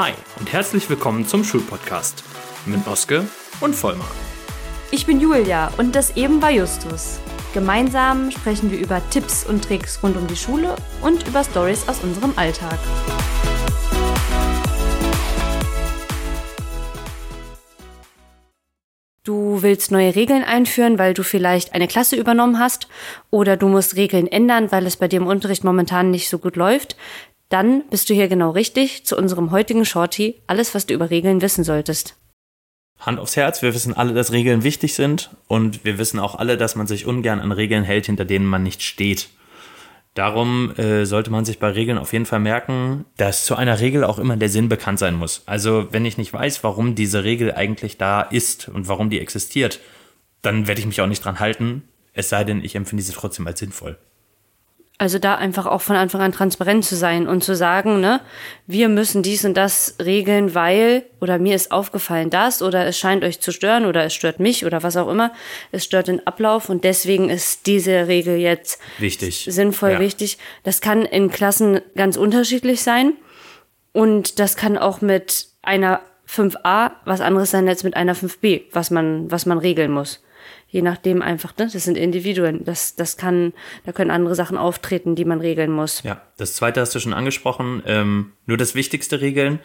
Hi und herzlich willkommen zum Schulpodcast mit Oske und Vollmar. Ich bin Julia und das eben war Justus. Gemeinsam sprechen wir über Tipps und Tricks rund um die Schule und über Stories aus unserem Alltag. Du willst neue Regeln einführen, weil du vielleicht eine Klasse übernommen hast oder du musst Regeln ändern, weil es bei dir im Unterricht momentan nicht so gut läuft, dann bist du hier genau richtig zu unserem heutigen Shorty, alles was du über Regeln wissen solltest. Hand aufs Herz, wir wissen alle, dass Regeln wichtig sind und wir wissen auch alle, dass man sich ungern an Regeln hält, hinter denen man nicht steht. Darum äh, sollte man sich bei Regeln auf jeden Fall merken, dass zu einer Regel auch immer der Sinn bekannt sein muss. Also wenn ich nicht weiß, warum diese Regel eigentlich da ist und warum die existiert, dann werde ich mich auch nicht dran halten, es sei denn, ich empfinde sie trotzdem als sinnvoll. Also da einfach auch von Anfang an transparent zu sein und zu sagen, ne, wir müssen dies und das regeln, weil oder mir ist aufgefallen das oder es scheint euch zu stören oder es stört mich oder was auch immer. Es stört den Ablauf und deswegen ist diese Regel jetzt wichtig. sinnvoll ja. wichtig. Das kann in Klassen ganz unterschiedlich sein und das kann auch mit einer 5a was anderes sein als mit einer 5b, was man was man regeln muss je nachdem einfach, ne? das sind Individuen. Das, das kann, da können andere Sachen auftreten, die man regeln muss. Ja, das zweite hast du schon angesprochen. Ähm, nur das Wichtigste regeln.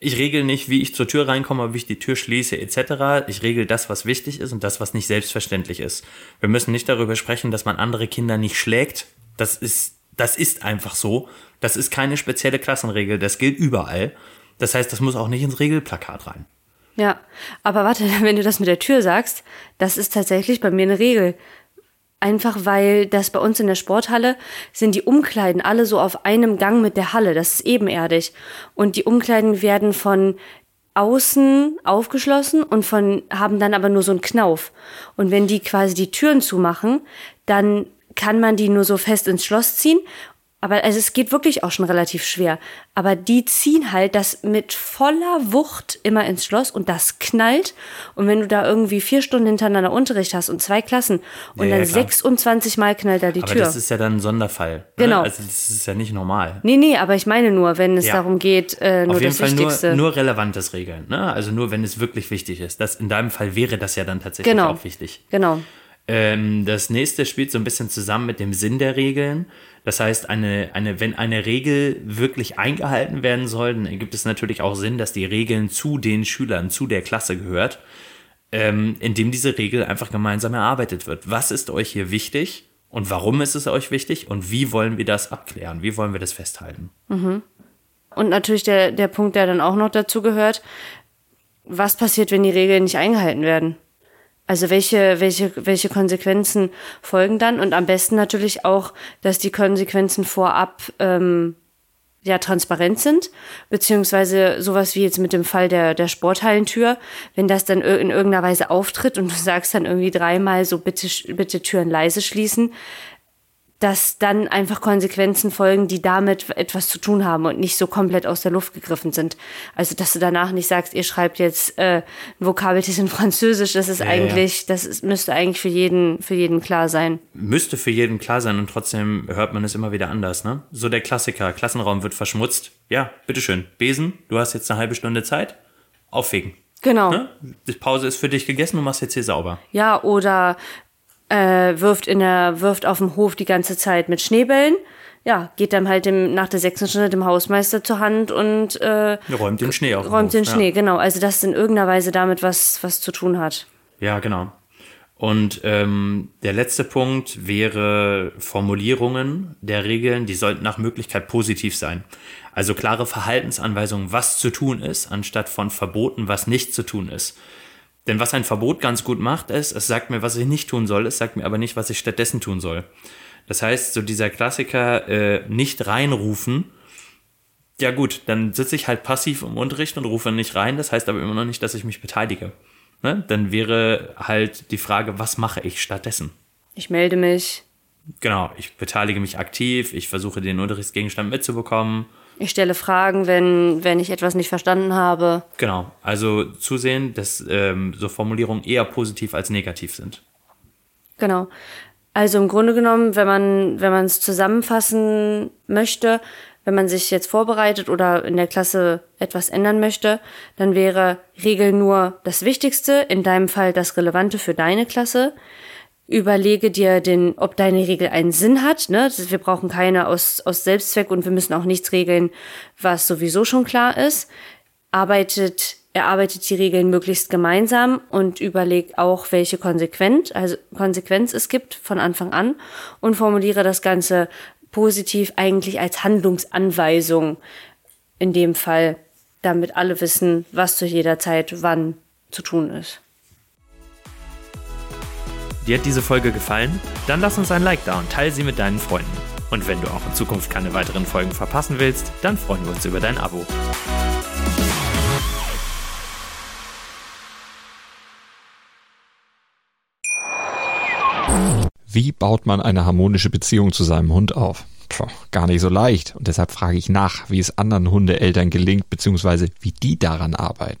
Ich regel nicht, wie ich zur Tür reinkomme, wie ich die Tür schließe, etc. Ich regel das, was wichtig ist und das, was nicht selbstverständlich ist. Wir müssen nicht darüber sprechen, dass man andere Kinder nicht schlägt. Das ist, das ist einfach so. Das ist keine spezielle Klassenregel. Das gilt überall. Das heißt, das muss auch nicht ins Regelplakat rein. Ja, aber warte, wenn du das mit der Tür sagst, das ist tatsächlich bei mir eine Regel. Einfach weil das bei uns in der Sporthalle sind die Umkleiden alle so auf einem Gang mit der Halle. Das ist ebenerdig. Und die Umkleiden werden von außen aufgeschlossen und von, haben dann aber nur so einen Knauf. Und wenn die quasi die Türen zumachen, dann kann man die nur so fest ins Schloss ziehen aber also es geht wirklich auch schon relativ schwer. Aber die ziehen halt das mit voller Wucht immer ins Schloss und das knallt. Und wenn du da irgendwie vier Stunden hintereinander Unterricht hast und zwei Klassen und ja, dann ja, 26 Mal knallt da die aber Tür. Das ist ja dann ein Sonderfall. Ne? Genau. Also das ist ja nicht normal. Nee, nee, aber ich meine nur, wenn es ja. darum geht, äh, nur Auf jeden das Fall Wichtigste. Nur, nur relevantes Regeln. Ne? Also nur, wenn es wirklich wichtig ist. Das, in deinem Fall wäre das ja dann tatsächlich genau. auch wichtig. Genau. Ähm, das nächste spielt so ein bisschen zusammen mit dem Sinn der Regeln. Das heißt, eine, eine, wenn eine Regel wirklich eingehalten werden soll, dann gibt es natürlich auch Sinn, dass die Regeln zu den Schülern, zu der Klasse gehört, ähm, indem diese Regel einfach gemeinsam erarbeitet wird. Was ist euch hier wichtig und warum ist es euch wichtig und wie wollen wir das abklären? Wie wollen wir das festhalten? Mhm. Und natürlich der, der Punkt, der dann auch noch dazu gehört, was passiert, wenn die Regeln nicht eingehalten werden? Also welche, welche, welche Konsequenzen folgen dann? Und am besten natürlich auch, dass die Konsequenzen vorab ähm, ja transparent sind, beziehungsweise sowas wie jetzt mit dem Fall der, der Sporthallentür, wenn das dann in irgendeiner Weise auftritt und du sagst dann irgendwie dreimal so bitte, bitte Türen leise schließen, dass dann einfach Konsequenzen folgen, die damit etwas zu tun haben und nicht so komplett aus der Luft gegriffen sind. Also, dass du danach nicht sagst, ihr schreibt jetzt äh, ein Vokabeltest in Französisch, das ist ja, eigentlich, ja. das ist, müsste eigentlich für jeden, für jeden klar sein. Müsste für jeden klar sein und trotzdem hört man es immer wieder anders, ne? So der Klassiker, Klassenraum wird verschmutzt. Ja, bitteschön, Besen, du hast jetzt eine halbe Stunde Zeit, auffegen. Genau. Ne? Die Pause ist für dich gegessen, du machst jetzt hier sauber. Ja, oder äh, wirft in der, wirft auf dem Hof die ganze Zeit mit Schneebällen. Ja, geht dann halt dem, nach der sechsten Stunde dem Hausmeister zur Hand und äh, räumt den Schnee auf. Räumt den Hof, Schnee, ja. genau. Also das in irgendeiner Weise damit was, was zu tun hat. Ja, genau. Und ähm, der letzte Punkt wäre Formulierungen der Regeln, die sollten nach Möglichkeit positiv sein. Also klare Verhaltensanweisungen, was zu tun ist, anstatt von Verboten, was nicht zu tun ist. Denn was ein Verbot ganz gut macht, ist, es sagt mir, was ich nicht tun soll, es sagt mir aber nicht, was ich stattdessen tun soll. Das heißt, so dieser Klassiker, äh, nicht reinrufen, ja gut, dann sitze ich halt passiv im Unterricht und rufe nicht rein, das heißt aber immer noch nicht, dass ich mich beteilige. Ne? Dann wäre halt die Frage, was mache ich stattdessen? Ich melde mich. Genau, ich beteilige mich aktiv, ich versuche den Unterrichtsgegenstand mitzubekommen ich stelle Fragen, wenn, wenn ich etwas nicht verstanden habe. Genau, also zusehen, dass ähm, so Formulierungen eher positiv als negativ sind. Genau. Also im Grunde genommen, wenn man wenn man es zusammenfassen möchte, wenn man sich jetzt vorbereitet oder in der Klasse etwas ändern möchte, dann wäre Regel nur das Wichtigste, in deinem Fall das Relevante für deine Klasse. Überlege dir den, ob deine Regel einen Sinn hat. Ne? Wir brauchen keine aus, aus Selbstzweck und wir müssen auch nichts regeln, was sowieso schon klar ist. Arbeitet erarbeitet die Regeln möglichst gemeinsam und überlegt auch, welche Konsequenz, also Konsequenz es gibt von Anfang an und formuliere das Ganze positiv eigentlich als Handlungsanweisung in dem Fall, damit alle wissen, was zu jeder Zeit wann zu tun ist. Dir hat diese Folge gefallen? Dann lass uns ein Like da und teile sie mit deinen Freunden. Und wenn du auch in Zukunft keine weiteren Folgen verpassen willst, dann freuen wir uns über dein Abo. Wie baut man eine harmonische Beziehung zu seinem Hund auf? Puh, gar nicht so leicht. Und deshalb frage ich nach, wie es anderen Hundeeltern gelingt, beziehungsweise wie die daran arbeiten.